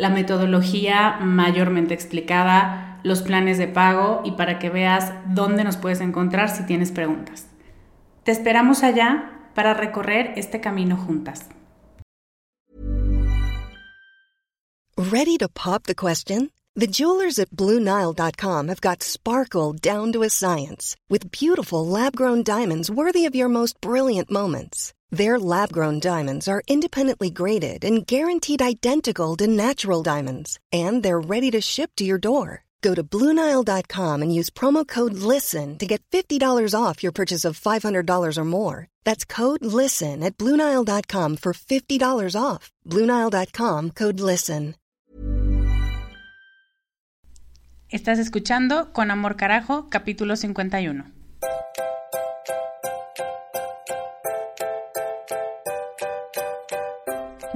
la metodología mayormente explicada, los planes de pago y para que veas dónde nos puedes encontrar si tienes preguntas. Te esperamos allá para recorrer este camino juntas. Ready to pop the question? The jewelers at BlueNile.com have got sparkle down to a science with beautiful lab-grown diamonds worthy of your most brilliant moments. Their lab grown diamonds are independently graded and guaranteed identical to natural diamonds, and they're ready to ship to your door. Go to Bluenile.com and use promo code LISTEN to get $50 off your purchase of $500 or more. That's code LISTEN at Bluenile.com for $50 off. Bluenile.com code LISTEN. Estás escuchando Con Amor Carajo, capítulo 51.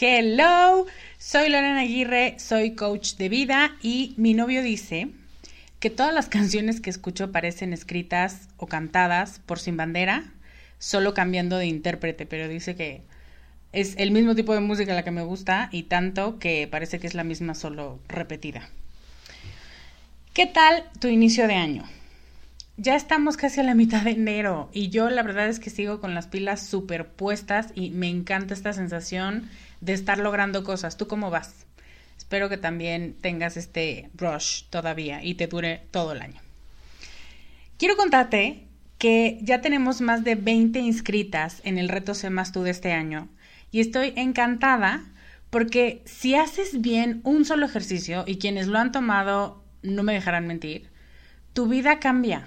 Hello, soy Lorena Aguirre, soy coach de vida y mi novio dice que todas las canciones que escucho parecen escritas o cantadas por Sin Bandera, solo cambiando de intérprete, pero dice que es el mismo tipo de música la que me gusta y tanto que parece que es la misma solo repetida. ¿Qué tal tu inicio de año? Ya estamos casi a la mitad de enero y yo la verdad es que sigo con las pilas superpuestas y me encanta esta sensación de estar logrando cosas. ¿Tú cómo vas? Espero que también tengas este rush todavía y te dure todo el año. Quiero contarte que ya tenemos más de 20 inscritas en el reto Sé Más Tú de este año y estoy encantada porque si haces bien un solo ejercicio y quienes lo han tomado no me dejarán mentir, tu vida cambia,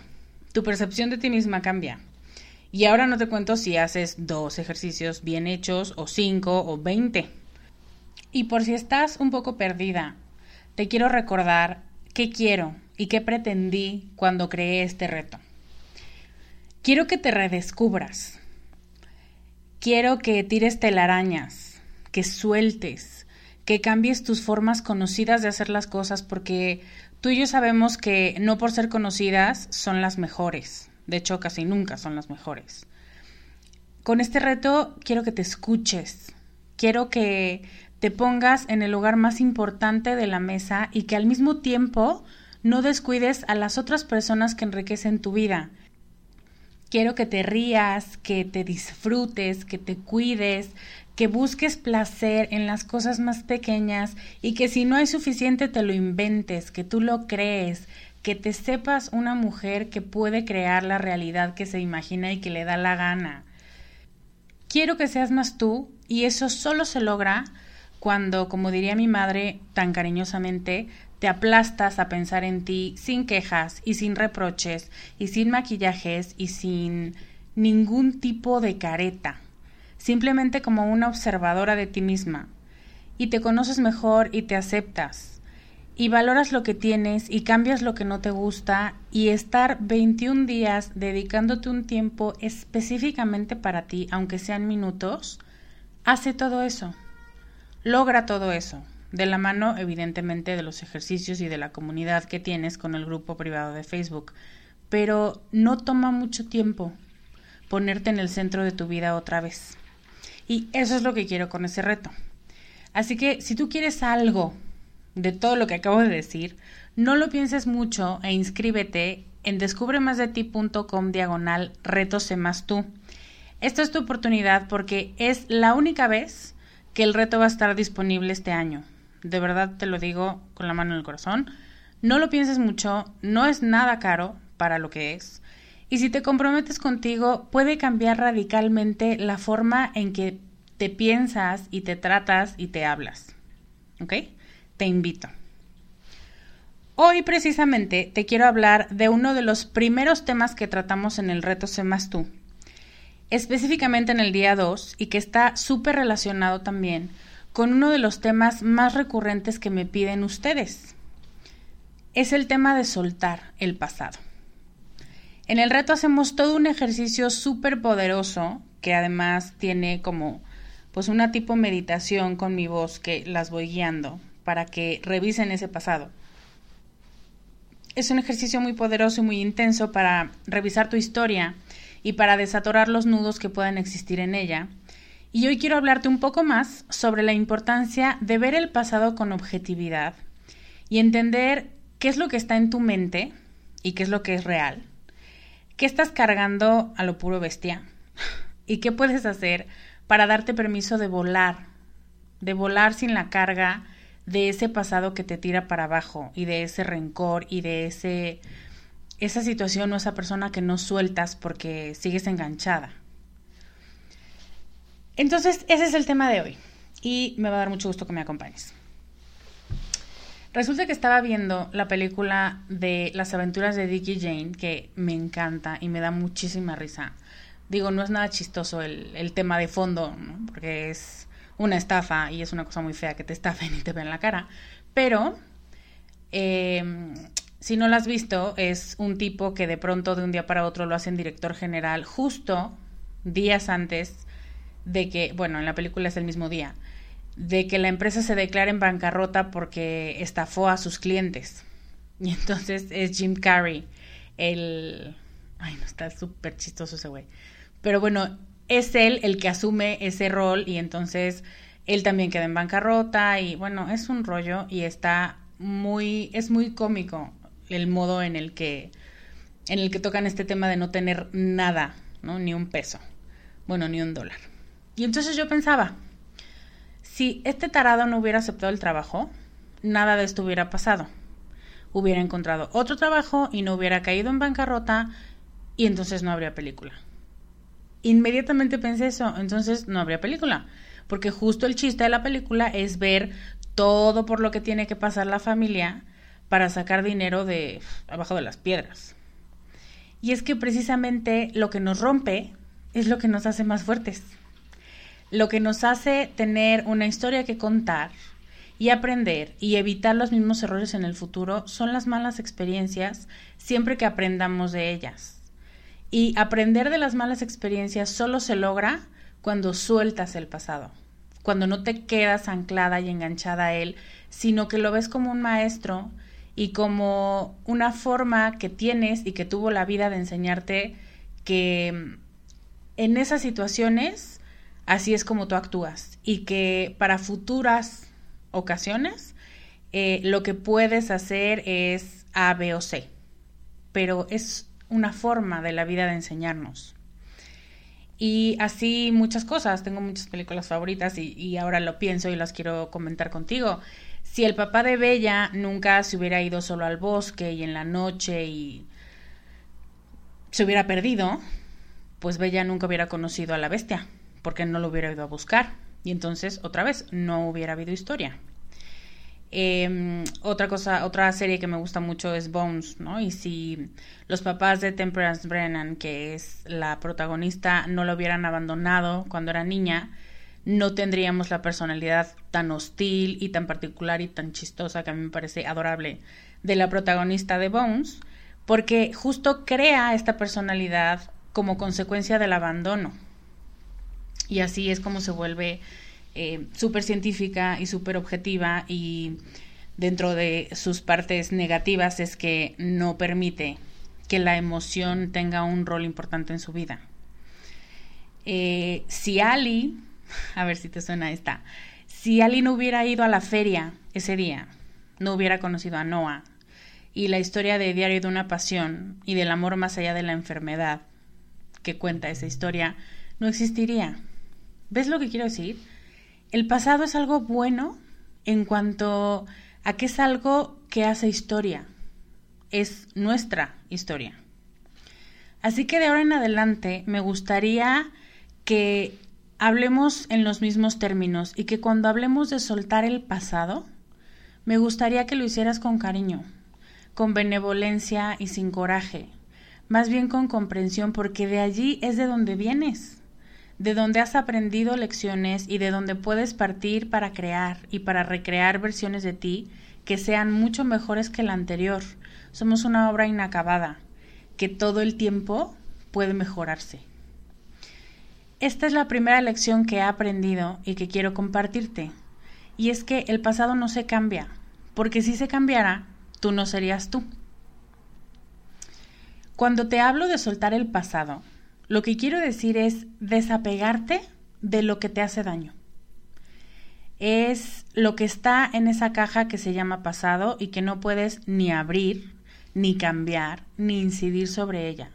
tu percepción de ti misma cambia. Y ahora no te cuento si haces dos ejercicios bien hechos o cinco o veinte. Y por si estás un poco perdida, te quiero recordar qué quiero y qué pretendí cuando creé este reto. Quiero que te redescubras. Quiero que tires telarañas, que sueltes, que cambies tus formas conocidas de hacer las cosas porque tú y yo sabemos que no por ser conocidas son las mejores. De hecho, casi nunca son las mejores. Con este reto quiero que te escuches, quiero que te pongas en el lugar más importante de la mesa y que al mismo tiempo no descuides a las otras personas que enriquecen tu vida. Quiero que te rías, que te disfrutes, que te cuides, que busques placer en las cosas más pequeñas y que si no hay suficiente te lo inventes, que tú lo crees, que te sepas una mujer que puede crear la realidad que se imagina y que le da la gana. Quiero que seas más tú y eso solo se logra cuando, como diría mi madre tan cariñosamente, te aplastas a pensar en ti sin quejas y sin reproches y sin maquillajes y sin ningún tipo de careta, simplemente como una observadora de ti misma, y te conoces mejor y te aceptas, y valoras lo que tienes y cambias lo que no te gusta, y estar 21 días dedicándote un tiempo específicamente para ti, aunque sean minutos, hace todo eso, logra todo eso, de la mano evidentemente de los ejercicios y de la comunidad que tienes con el grupo privado de Facebook, pero no toma mucho tiempo, ponerte en el centro de tu vida otra vez. Y eso es lo que quiero con ese reto. Así que si tú quieres algo de todo lo que acabo de decir, no lo pienses mucho e inscríbete en descubremasdeti.com diagonal retos más tú. Esta es tu oportunidad porque es la única vez que el reto va a estar disponible este año. De verdad te lo digo con la mano en el corazón. No lo pienses mucho, no es nada caro para lo que es. Y si te comprometes contigo, puede cambiar radicalmente la forma en que te piensas y te tratas y te hablas. ¿Ok? Te invito. Hoy precisamente te quiero hablar de uno de los primeros temas que tratamos en el reto Sé más tú, específicamente en el día 2 y que está súper relacionado también con uno de los temas más recurrentes que me piden ustedes. Es el tema de soltar el pasado. En el reto hacemos todo un ejercicio súper poderoso que además tiene como pues una tipo meditación con mi voz que las voy guiando para que revisen ese pasado. Es un ejercicio muy poderoso y muy intenso para revisar tu historia y para desatorar los nudos que puedan existir en ella. Y hoy quiero hablarte un poco más sobre la importancia de ver el pasado con objetividad y entender qué es lo que está en tu mente y qué es lo que es real ¿Qué estás cargando a lo puro bestia? ¿Y qué puedes hacer para darte permiso de volar? De volar sin la carga de ese pasado que te tira para abajo y de ese rencor y de ese esa situación o esa persona que no sueltas porque sigues enganchada. Entonces, ese es el tema de hoy y me va a dar mucho gusto que me acompañes. Resulta que estaba viendo la película de las aventuras de Dick y Jane, que me encanta y me da muchísima risa. Digo, no es nada chistoso el, tema de fondo, porque es una estafa y es una cosa muy fea que te estafen y te ven la cara. Pero, em, si no lo has visto, es un tipo que de pronto de un día para otro lo hacen director general justo días antes de que, bueno, en la película es el mismo día, de que la empresa se declara en bancarrota porque estafó a sus clientes. Y entonces es Jim Carrey, el... Ay, no, está súper chistoso ese güey. Pero bueno, es él el que asume ese rol y entonces él también queda en bancarrota y bueno, es un rollo y está muy, es muy cómico el modo en el que, en el que tocan este tema de no tener nada, ¿no? Ni un peso, bueno, ni un dólar. Y entonces yo pensaba, si este tarado no hubiera aceptado el trabajo, nada de esto hubiera pasado. Hubiera encontrado otro trabajo y no hubiera caído en bancarrota y entonces no habría película. Inmediatamente pensé eso, entonces no habría película, porque justo el chiste de la película es ver todo por lo que tiene que pasar la familia para sacar dinero de abajo de las piedras. Y es que precisamente lo que nos rompe es lo que nos hace más fuertes lo que nos hace tener una historia que contar y aprender y evitar los mismos errores en el futuro son las malas experiencias siempre que aprendamos de ellas. Y aprender de las malas experiencias solo se logra cuando sueltas el pasado, cuando no te quedas anclada y enganchada a él, sino que lo ves como un maestro y como una forma que tienes y que tuvo la vida de enseñarte que en esas situaciones así es como tú actúas y que para futuras ocasiones eh, lo que puedes hacer es A, B o C, pero es una forma de la vida de enseñarnos. Y así muchas cosas, tengo muchas películas favoritas y, ahora lo pienso y las quiero comentar contigo. Si el papá de Bella nunca se hubiera ido solo al bosque y en la noche y se hubiera perdido, pues Bella nunca hubiera conocido a la bestia porque no lo hubiera ido a buscar y entonces otra vez no hubiera habido historia. Em, otra cosa, otra serie que me gusta mucho es Bones, ¿no? Y si los papás de Temperance Brennan, que es la protagonista, no lo hubieran abandonado cuando era niña, no tendríamos la personalidad tan hostil y tan particular y tan chistosa que a mí me parece adorable de la protagonista de Bones, porque justo crea esta personalidad como consecuencia del abandono. Y así es como se vuelve eh, súper científica y súper objetiva y dentro de sus partes negativas es que no permite que la emoción tenga un rol importante en su vida. Eh, si Ali, a ver si te suena esta, si Ali no hubiera ido a la feria ese día, no hubiera conocido a Noah y la historia de Diario de una Pasión y del amor más allá de la enfermedad que cuenta esa historia, no existiría. ¿Ves lo que quiero decir? El pasado es algo bueno en cuanto a que es algo que hace historia, es nuestra historia. Así que de ahora en adelante me gustaría que hablemos en los mismos términos y que cuando hablemos de soltar el pasado, me gustaría que lo hicieras con cariño, con benevolencia y sin coraje, más bien con comprensión porque de allí es de donde vienes de donde has aprendido lecciones y de donde puedes partir para crear y para recrear versiones de ti que sean mucho mejores que la anterior. Somos una obra inacabada, que todo el tiempo puede mejorarse. Esta es la primera lección que he aprendido y que quiero compartirte. Y es que el pasado no se cambia, porque si se cambiara, tú no serías tú. Cuando te hablo de soltar el pasado, lo que quiero decir es desapegarte de lo que te hace daño. Es lo que está en esa caja que se llama pasado y que no puedes ni abrir, ni cambiar, ni incidir sobre ella.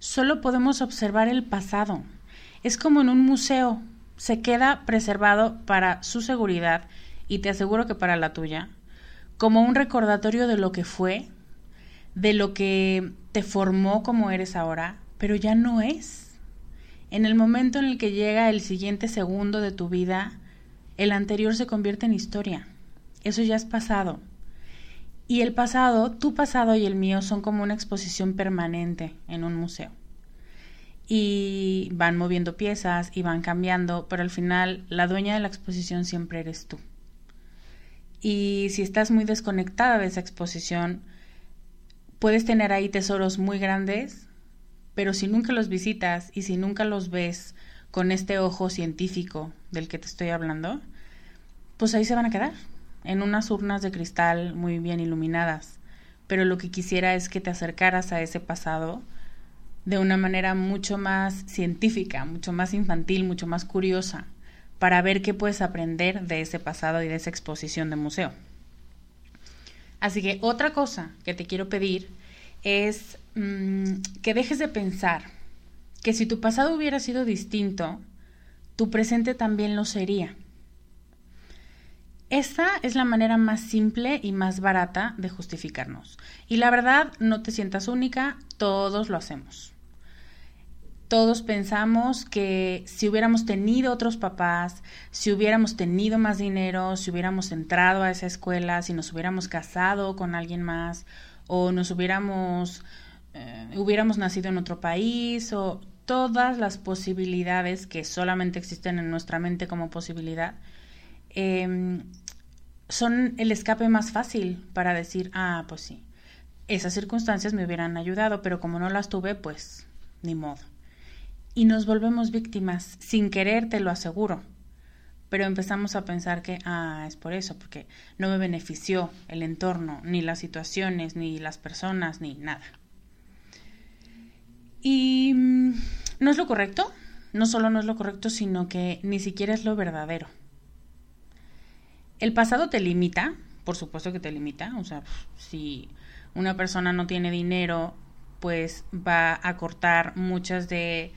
Solo podemos observar el pasado. Es como en un museo. Se queda preservado para su seguridad y te aseguro que para la tuya, como un recordatorio de lo que fue, de lo que te formó como eres ahora, pero ya no es. En el momento en el que llega el siguiente segundo de tu vida, el anterior se convierte en historia. Eso ya es pasado. Y el pasado, tu pasado y el mío son como una exposición permanente en un museo. Y van moviendo piezas y van cambiando, pero al final la dueña de la exposición siempre eres tú. Y si estás muy desconectada de esa exposición, puedes tener ahí tesoros muy grandes pero si nunca los visitas y si nunca los ves con este ojo científico del que te estoy hablando, pues ahí se van a quedar, en unas urnas de cristal muy bien iluminadas. Pero lo que quisiera es que te acercaras a ese pasado de una manera mucho más científica, mucho más infantil, mucho más curiosa, para ver qué puedes aprender de ese pasado y de esa exposición de museo. Así que otra cosa que te quiero pedir es mm, que dejes de pensar que si tu pasado hubiera sido distinto, tu presente también lo sería. Esa es la manera más simple y más barata de justificarnos. Y la verdad, no te sientas única, todos lo hacemos. Todos pensamos que si hubiéramos tenido otros papás, si hubiéramos tenido más dinero, si hubiéramos entrado a esa escuela, si nos hubiéramos casado con alguien más o nos hubiéramos, eh, hubiéramos nacido en otro país o todas las posibilidades que solamente existen en nuestra mente como posibilidad, em, son el escape más fácil para decir, ah, pues sí, esas circunstancias me hubieran ayudado, pero como no las tuve, pues ni modo. Y nos volvemos víctimas, sin querer, te lo aseguro pero empezamos a pensar que, ah, es por eso, porque no me benefició el entorno, ni las situaciones, ni las personas, ni nada. Y mm, no es lo correcto, no solo no es lo correcto, sino que ni siquiera es lo verdadero. El pasado te limita, por supuesto que te limita, o sea, si una persona no tiene dinero, pues va a cortar muchas de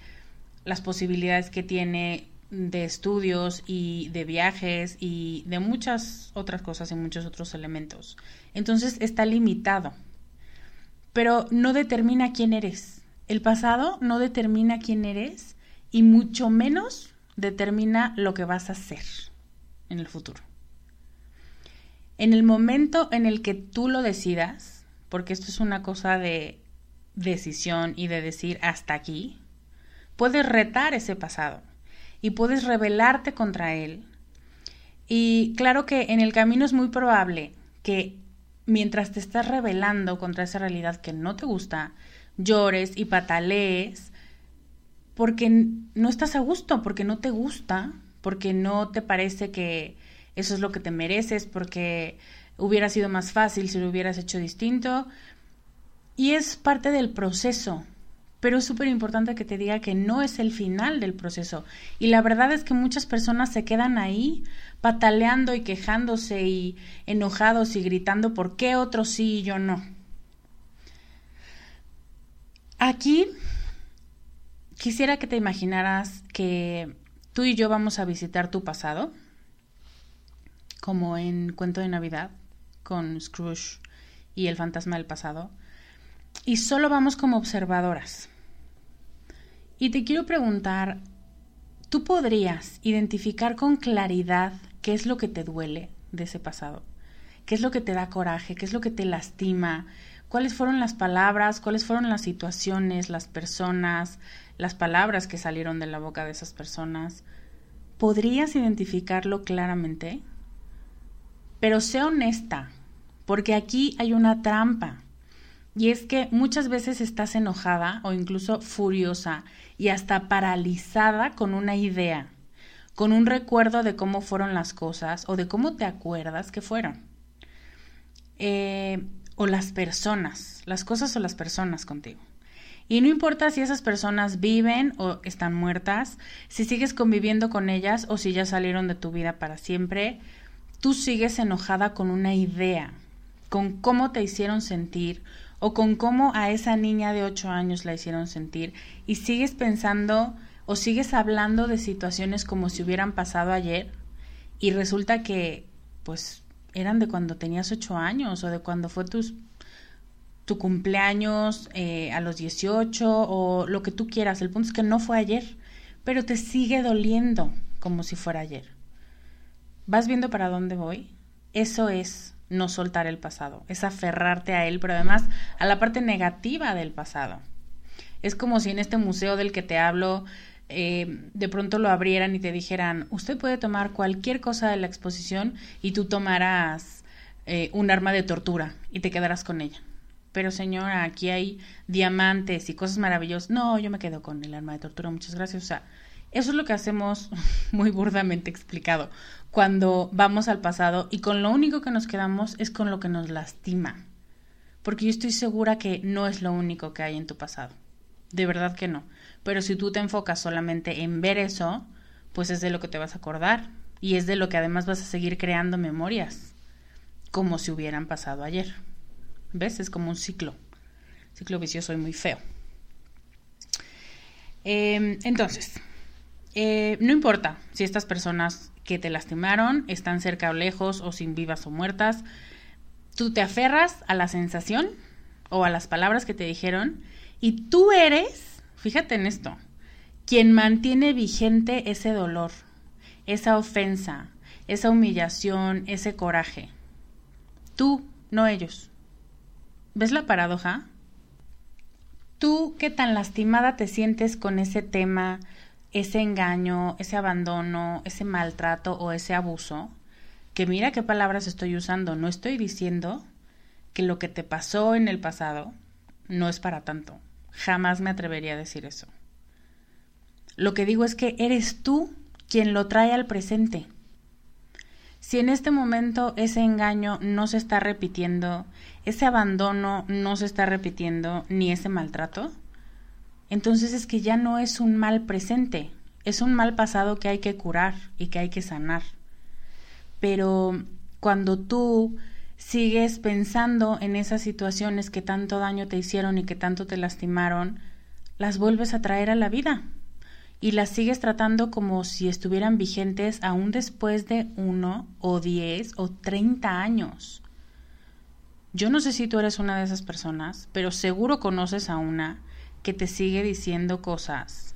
las posibilidades que tiene de estudios y de viajes y de muchas otras cosas y muchos otros elementos. Entonces está limitado, pero no determina quién eres. El pasado no determina quién eres y mucho menos determina lo que vas a hacer en el futuro. En el momento en el que tú lo decidas, porque esto es una cosa de decisión y de decir hasta aquí, puedes retar ese pasado y puedes rebelarte contra él. Y claro que en el camino es muy probable que mientras te estás rebelando contra esa realidad que no te gusta, llores y patalees porque no estás a gusto, porque no te gusta, porque no te parece que eso es lo que te mereces, porque hubiera sido más fácil si lo hubieras hecho distinto. Y es parte del proceso, pero es súper importante que te diga que no es el final del proceso. Y la verdad es que muchas personas se quedan ahí pataleando y quejándose y enojados y gritando por qué otros sí y yo no. Aquí quisiera que te imaginaras que tú y yo vamos a visitar tu pasado, como en Cuento de Navidad, con Scrooge y el fantasma del pasado y solo vamos como observadoras. Y te quiero preguntar, ¿tú podrías identificar con claridad qué es lo que te duele de ese pasado? ¿Qué es lo que te da coraje? ¿Qué es lo que te lastima? ¿Cuáles fueron las palabras? ¿Cuáles fueron las situaciones, las personas, las palabras que salieron de la boca de esas personas? ¿Podrías identificarlo claramente? Pero sé honesta, porque aquí hay una trampa. Y es que muchas veces estás enojada o incluso furiosa y hasta paralizada con una idea, con un recuerdo de cómo fueron las cosas o de cómo te acuerdas que fueron. Eh, o las personas, las cosas o las personas contigo. Y no importa si esas personas viven o están muertas, si sigues conviviendo con ellas o si ya salieron de tu vida para siempre, tú sigues enojada con una idea, con cómo te hicieron sentir o con cómo a esa niña de 8 años la hicieron sentir y sigues pensando o sigues hablando de situaciones como si hubieran pasado ayer y resulta que pues eran de cuando tenías 8 años o de cuando fue tus, tu cumpleaños eh, a los 18 o lo que tú quieras. El punto es que no fue ayer, pero te sigue doliendo como si fuera ayer. ¿Vas viendo para dónde voy? Eso es no soltar el pasado, es aferrarte a él, pero además a la parte negativa del pasado. Es como si en este museo del que te hablo eh, de pronto lo abrieran y te dijeran, usted puede tomar cualquier cosa de la exposición y tú tomarás eh, un arma de tortura y te quedarás con ella. Pero señora, aquí hay diamantes y cosas maravillosas. No, yo me quedo con el arma de tortura, muchas gracias. O sea, eso es lo que hacemos muy burdamente explicado cuando vamos al pasado y con lo único que nos quedamos es con lo que nos lastima. Porque yo estoy segura que no es lo único que hay en tu pasado. De verdad que no. Pero si tú te enfocas solamente en ver eso, pues es de lo que te vas a acordar y es de lo que además vas a seguir creando memorias, como si hubieran pasado ayer. ¿Ves? Es como un ciclo. Ciclo vicioso y muy feo. Em, entonces, eh, no importa si estas personas que te lastimaron están cerca o lejos o sin vivas o muertas, tú te aferras a la sensación o a las palabras que te dijeron y tú eres, fíjate en esto, quien mantiene vigente ese dolor, esa ofensa, esa humillación, ese coraje. Tú, no ellos. ¿Ves la paradoja? Tú, qué tan lastimada te sientes con ese tema, ese engaño, ese abandono, ese maltrato o ese abuso, que mira qué palabras estoy usando, no estoy diciendo que lo que te pasó en el pasado no es para tanto. Jamás me atrevería a decir eso. Lo que digo es que eres tú quien lo trae al presente. Si en este momento ese engaño no se está repitiendo, ese abandono no se está repitiendo, ni ese maltrato, entonces es que ya no es un mal presente, es un mal pasado que hay que curar y que hay que sanar. Pero cuando tú sigues pensando en esas situaciones que tanto daño te hicieron y que tanto te lastimaron, las vuelves a traer a la vida y las sigues tratando como si estuvieran vigentes aún después de uno o diez o treinta años. Yo no sé si tú eres una de esas personas, pero seguro conoces a una que te sigue diciendo cosas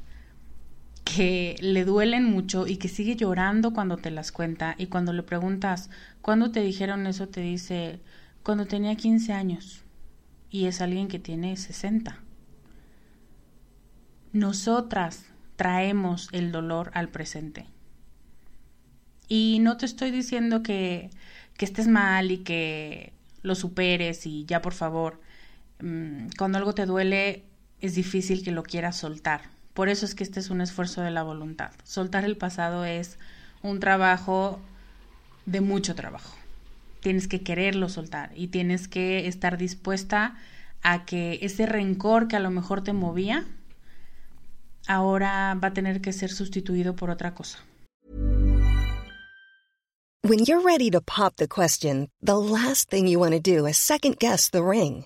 que le duelen mucho y que sigue llorando cuando te las cuenta y cuando le preguntas, ¿cuándo te dijeron eso? Te dice, cuando tenía 15 años y es alguien que tiene 60. Nosotras traemos el dolor al presente. Y no te estoy diciendo que, que estés mal y que lo superes y ya por favor, mm, cuando algo te duele es difícil que lo quieras soltar. Por eso es que este es un esfuerzo de la voluntad. Soltar el pasado es un trabajo de mucho trabajo. Tienes que quererlo soltar y tienes que estar dispuesta a que ese rencor que a lo mejor te movía ahora va a tener que ser sustituido por otra cosa. When you're ready to pop the question, the last thing you want to do is second guess the ring.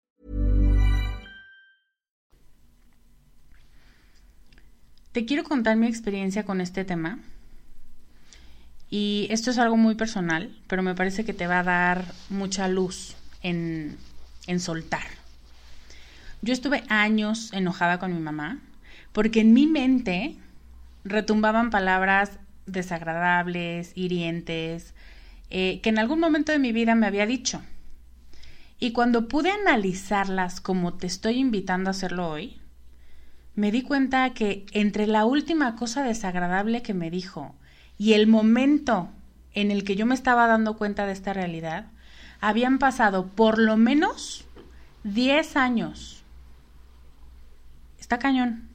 Te quiero contar mi experiencia con este tema. Y esto es algo muy personal, pero me parece que te va a dar mucha luz en, en soltar. Yo estuve años enojada con mi mamá porque en mi mente retumbaban palabras desagradables, hirientes, eh, que en algún momento de mi vida me había dicho. Y cuando pude analizarlas como te estoy invitando a hacerlo hoy, me di cuenta que entre la última cosa desagradable que me dijo y el momento en el que yo me estaba dando cuenta de esta realidad, habían pasado por lo menos 10 años. Está cañón.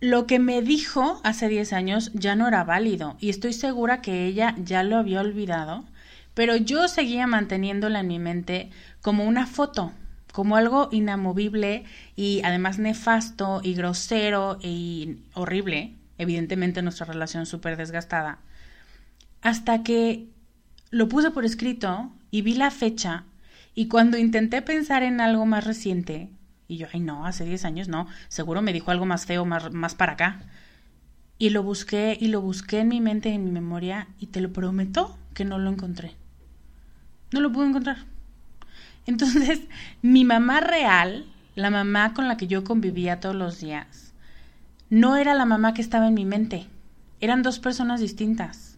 Lo que me dijo hace 10 años ya no era válido y estoy segura que ella ya lo había olvidado, pero yo seguía manteniéndola en mi mente como una foto, como algo inamovible y además nefasto y grosero y horrible, evidentemente nuestra relación súper desgastada, hasta que lo puse por escrito y vi la fecha y cuando intenté pensar en algo más reciente, y yo, ay no, hace 10 años no, seguro me dijo algo más feo, más, más para acá. Y lo busqué y lo busqué en mi mente y en mi memoria y te lo prometo que no lo encontré. No lo pude encontrar. Entonces, mi mamá real, la mamá con la que yo convivía todos los días, no era la mamá que estaba en mi mente. Eran dos personas distintas.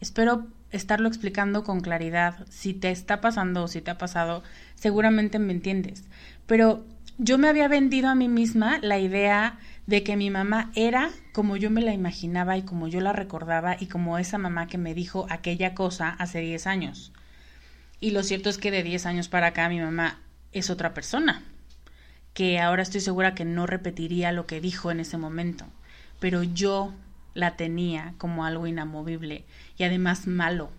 Espero estarlo explicando con claridad. Si te está pasando o si te ha pasado, seguramente me entiendes. Pero yo me había vendido a mí misma la idea de que mi mamá era como yo me la imaginaba y como yo la recordaba y como esa mamá que me dijo aquella cosa hace 10 años. Y lo cierto es que de 10 años para acá mi mamá es otra persona, que ahora estoy segura que no repetiría lo que dijo en ese momento, pero yo la tenía como algo inamovible y además malo.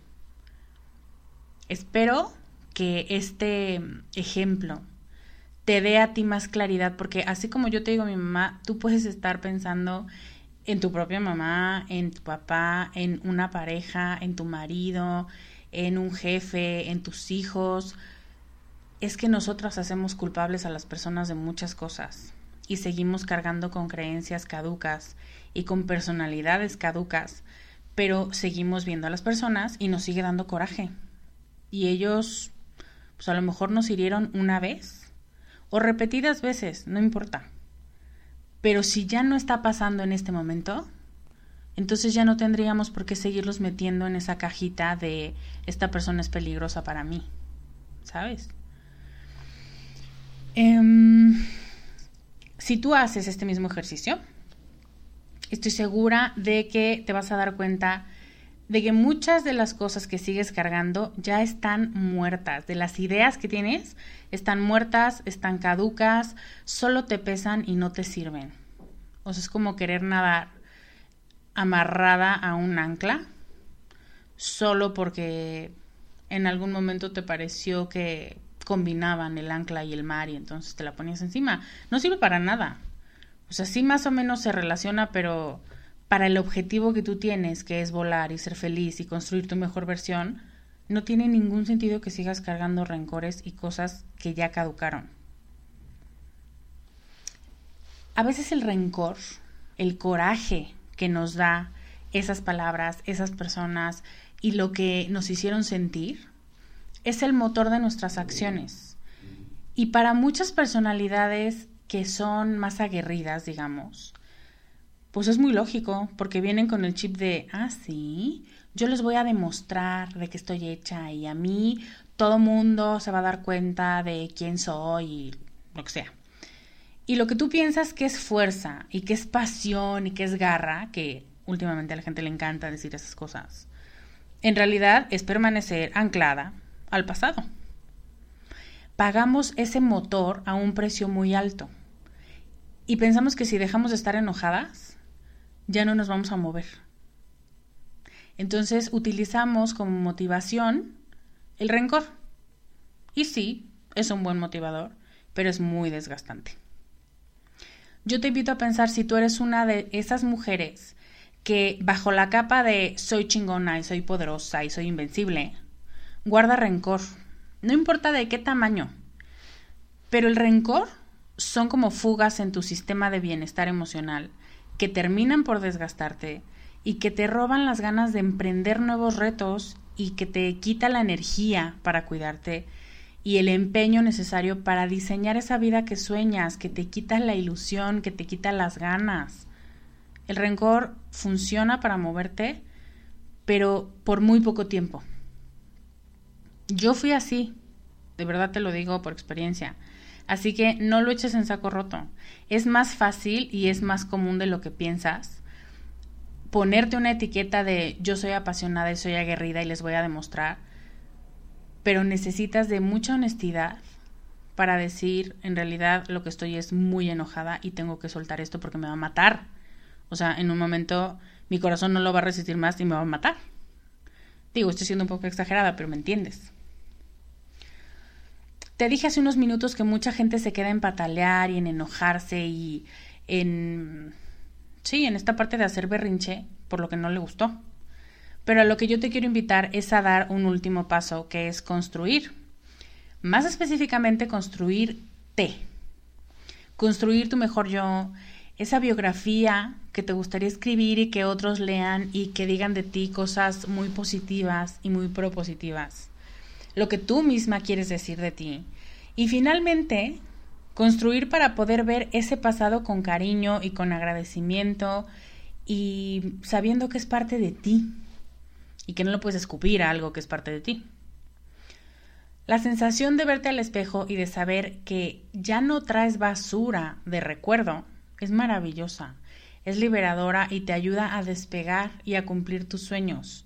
Espero que este ejemplo te dé a ti más claridad, porque así como yo te digo mi mamá, tú puedes estar pensando en tu propia mamá, en tu papá, en una pareja, en tu marido, en un jefe, en tus hijos. Es que nosotras hacemos culpables a las personas de muchas cosas y seguimos cargando con creencias caducas y con personalidades caducas, pero seguimos viendo a las personas y nos sigue dando coraje. Y ellos, pues a lo mejor nos hirieron una vez o repetidas veces, no importa. Pero si ya no está pasando en este momento, entonces ya no tendríamos por qué seguirlos metiendo en esa cajita de esta persona es peligrosa para mí, ¿sabes? Em, si tú haces este mismo ejercicio, estoy segura de que te vas a dar cuenta de que muchas de las cosas que sigues cargando ya están muertas, de las ideas que tienes están muertas, están caducas, solo te pesan y no te sirven. O sea, es como querer nadar amarrada a un ancla solo porque en algún momento te pareció que combinaban el ancla y el mar y entonces te la ponías encima. No sirve para nada. O sea, sí más o menos se relaciona, pero para el objetivo que tú tienes, que es volar y ser feliz y construir tu mejor versión, no tiene ningún sentido que sigas cargando rencores y cosas que ya caducaron. A veces el rencor, el coraje que nos da esas palabras, esas personas y lo que nos hicieron sentir, es el motor de nuestras acciones. Y para muchas personalidades que son más aguerridas, digamos, pues es muy lógico, porque vienen con el chip de, ah, sí, yo les voy a demostrar de que estoy hecha y a mí todo mundo se va a dar cuenta de quién soy y lo que sea. Y lo que tú piensas que es fuerza y que es pasión y que es garra, que últimamente a la gente le encanta decir esas cosas, en realidad es permanecer anclada al pasado. Pagamos ese motor a un precio muy alto y pensamos que si dejamos de estar enojadas, ya no nos vamos a mover. Entonces utilizamos como motivación el rencor. Y sí, es un buen motivador, pero es muy desgastante. Yo te invito a pensar si tú eres una de esas mujeres que bajo la capa de soy chingona y soy poderosa y soy invencible, guarda rencor. No importa de qué tamaño. Pero el rencor son como fugas en tu sistema de bienestar emocional que terminan por desgastarte y que te roban las ganas de emprender nuevos retos y que te quita la energía para cuidarte y el empeño necesario para diseñar esa vida que sueñas, que te quita la ilusión, que te quita las ganas. El rencor funciona para moverte, pero por muy poco tiempo. Yo fui así, de verdad te lo digo por experiencia. Así que no lo eches en saco roto. Es más fácil y es más común de lo que piensas ponerte una etiqueta de yo soy apasionada y soy aguerrida y les voy a demostrar, pero necesitas de mucha honestidad para decir en realidad lo que estoy es muy enojada y tengo que soltar esto porque me va a matar. O sea, en un momento mi corazón no lo va a resistir más y me va a matar. Digo, estoy siendo un poco exagerada, pero me entiendes. Te dije hace unos minutos que mucha gente se queda en patalear y en enojarse y en... Sí, en esta parte de hacer berrinche por lo que no le gustó. Pero a lo que yo te quiero invitar es a dar un último paso, que es construir. Más específicamente, construirte. Construir tu mejor yo, esa biografía que te gustaría escribir y que otros lean y que digan de ti cosas muy positivas y muy propositivas lo que tú misma quieres decir de ti. Y finalmente, construir para poder ver ese pasado con cariño y con agradecimiento y sabiendo que es parte de ti y que no lo puedes escupir a algo que es parte de ti. La sensación de verte al espejo y de saber que ya no traes basura de recuerdo es maravillosa, es liberadora y te ayuda a despegar y a cumplir tus sueños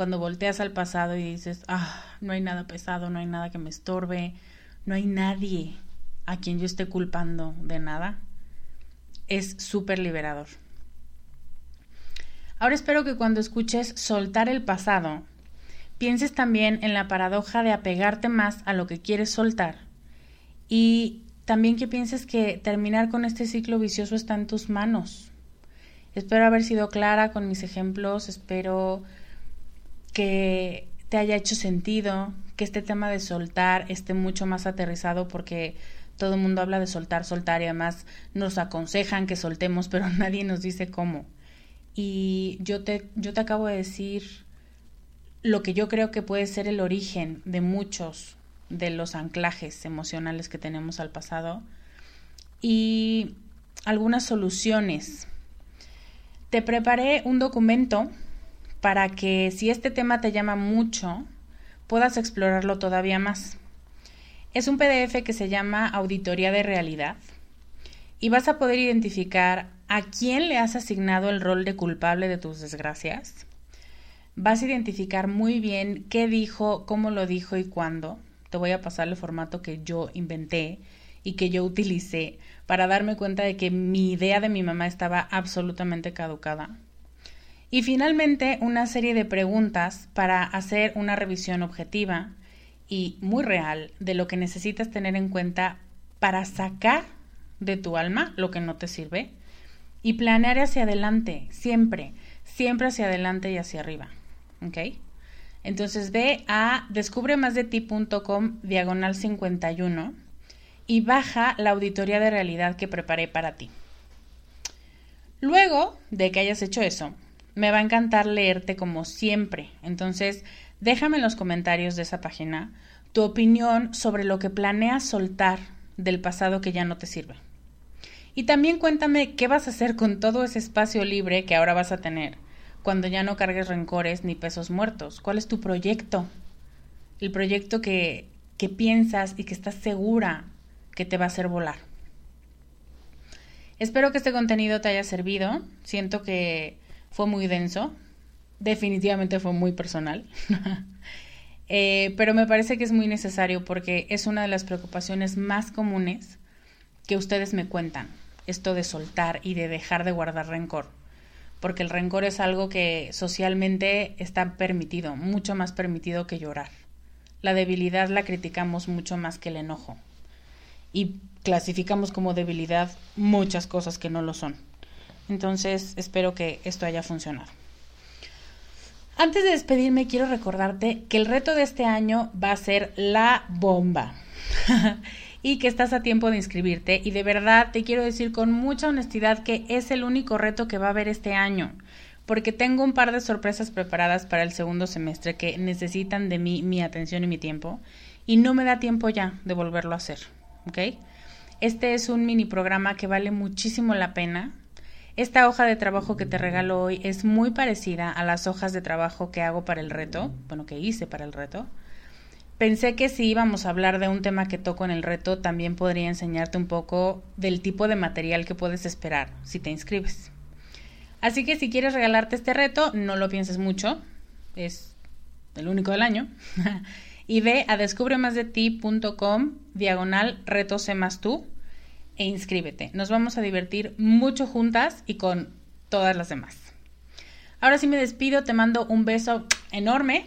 cuando volteas al pasado y dices, ah, no hay nada pesado, no hay nada que me estorbe, no hay nadie a quien yo esté culpando de nada, es súper liberador. Ahora espero que cuando escuches soltar el pasado, pienses también en la paradoja de apegarte más a lo que quieres soltar y también que pienses que terminar con este ciclo vicioso está en tus manos. Espero haber sido clara con mis ejemplos, espero que te haya hecho sentido, que este tema de soltar esté mucho más aterrizado porque todo el mundo habla de soltar, soltar y además nos aconsejan que soltemos, pero nadie nos dice cómo. Y yo te, yo te acabo de decir lo que yo creo que puede ser el origen de muchos de los anclajes emocionales que tenemos al pasado y algunas soluciones. Te preparé un documento para que si este tema te llama mucho, puedas explorarlo todavía más. Es un PDF que se llama Auditoría de Realidad y vas a poder identificar a quién le has asignado el rol de culpable de tus desgracias. Vas a identificar muy bien qué dijo, cómo lo dijo y cuándo. Te voy a pasar el formato que yo inventé y que yo utilicé para darme cuenta de que mi idea de mi mamá estaba absolutamente caducada. Y finalmente, una serie de preguntas para hacer una revisión objetiva y muy real de lo que necesitas tener en cuenta para sacar de tu alma lo que no te sirve y planear hacia adelante, siempre, siempre hacia adelante y hacia arriba. ¿Ok? Entonces ve a descubremasdeti.com diagonal 51 y baja la auditoría de realidad que preparé para ti. Luego de que hayas hecho eso, me va a encantar leerte como siempre. Entonces, déjame en los comentarios de esa página tu opinión sobre lo que planeas soltar del pasado que ya no te sirve. Y también cuéntame qué vas a hacer con todo ese espacio libre que ahora vas a tener cuando ya no cargues rencores ni pesos muertos. ¿Cuál es tu proyecto? El proyecto que, que piensas y que estás segura que te va a hacer volar. Espero que este contenido te haya servido. Siento que fue muy denso. Definitivamente fue muy personal. Eh, pero me parece que es muy necesario porque es una de las preocupaciones más comunes que ustedes me cuentan. Esto de soltar y de dejar de guardar rencor. Porque el rencor es algo que socialmente está permitido, mucho más permitido que llorar. La debilidad la criticamos mucho más que el enojo. Y clasificamos como debilidad muchas cosas que no lo son. Entonces, espero que esto haya funcionado. Antes de despedirme, quiero recordarte que el reto de este año va a ser la bomba. y que estás a tiempo de inscribirte. Y de verdad te quiero decir con mucha honestidad que es el único reto que va a haber este año. Porque tengo un par de sorpresas preparadas para el segundo semestre que necesitan de mí mi atención y mi tiempo. Y no me da tiempo ya de volverlo a hacer. ¿Ok? Este es un mini programa que vale muchísimo la pena. Esta hoja de trabajo que te regalo hoy es muy parecida a las hojas de trabajo que hago para el reto, bueno, que hice para el reto. Pensé que si íbamos a hablar de un tema que toco en el reto, también podría enseñarte un poco del tipo de material que puedes esperar si te inscribes. Así que si quieres regalarte este reto, no lo pienses mucho, es el único del año. y ve a descubremasdeti.com diagonal reto más tú e inscríbete. Nos vamos a divertir mucho juntas y con todas las demás. Ahora sí me despido, te mando un beso enorme.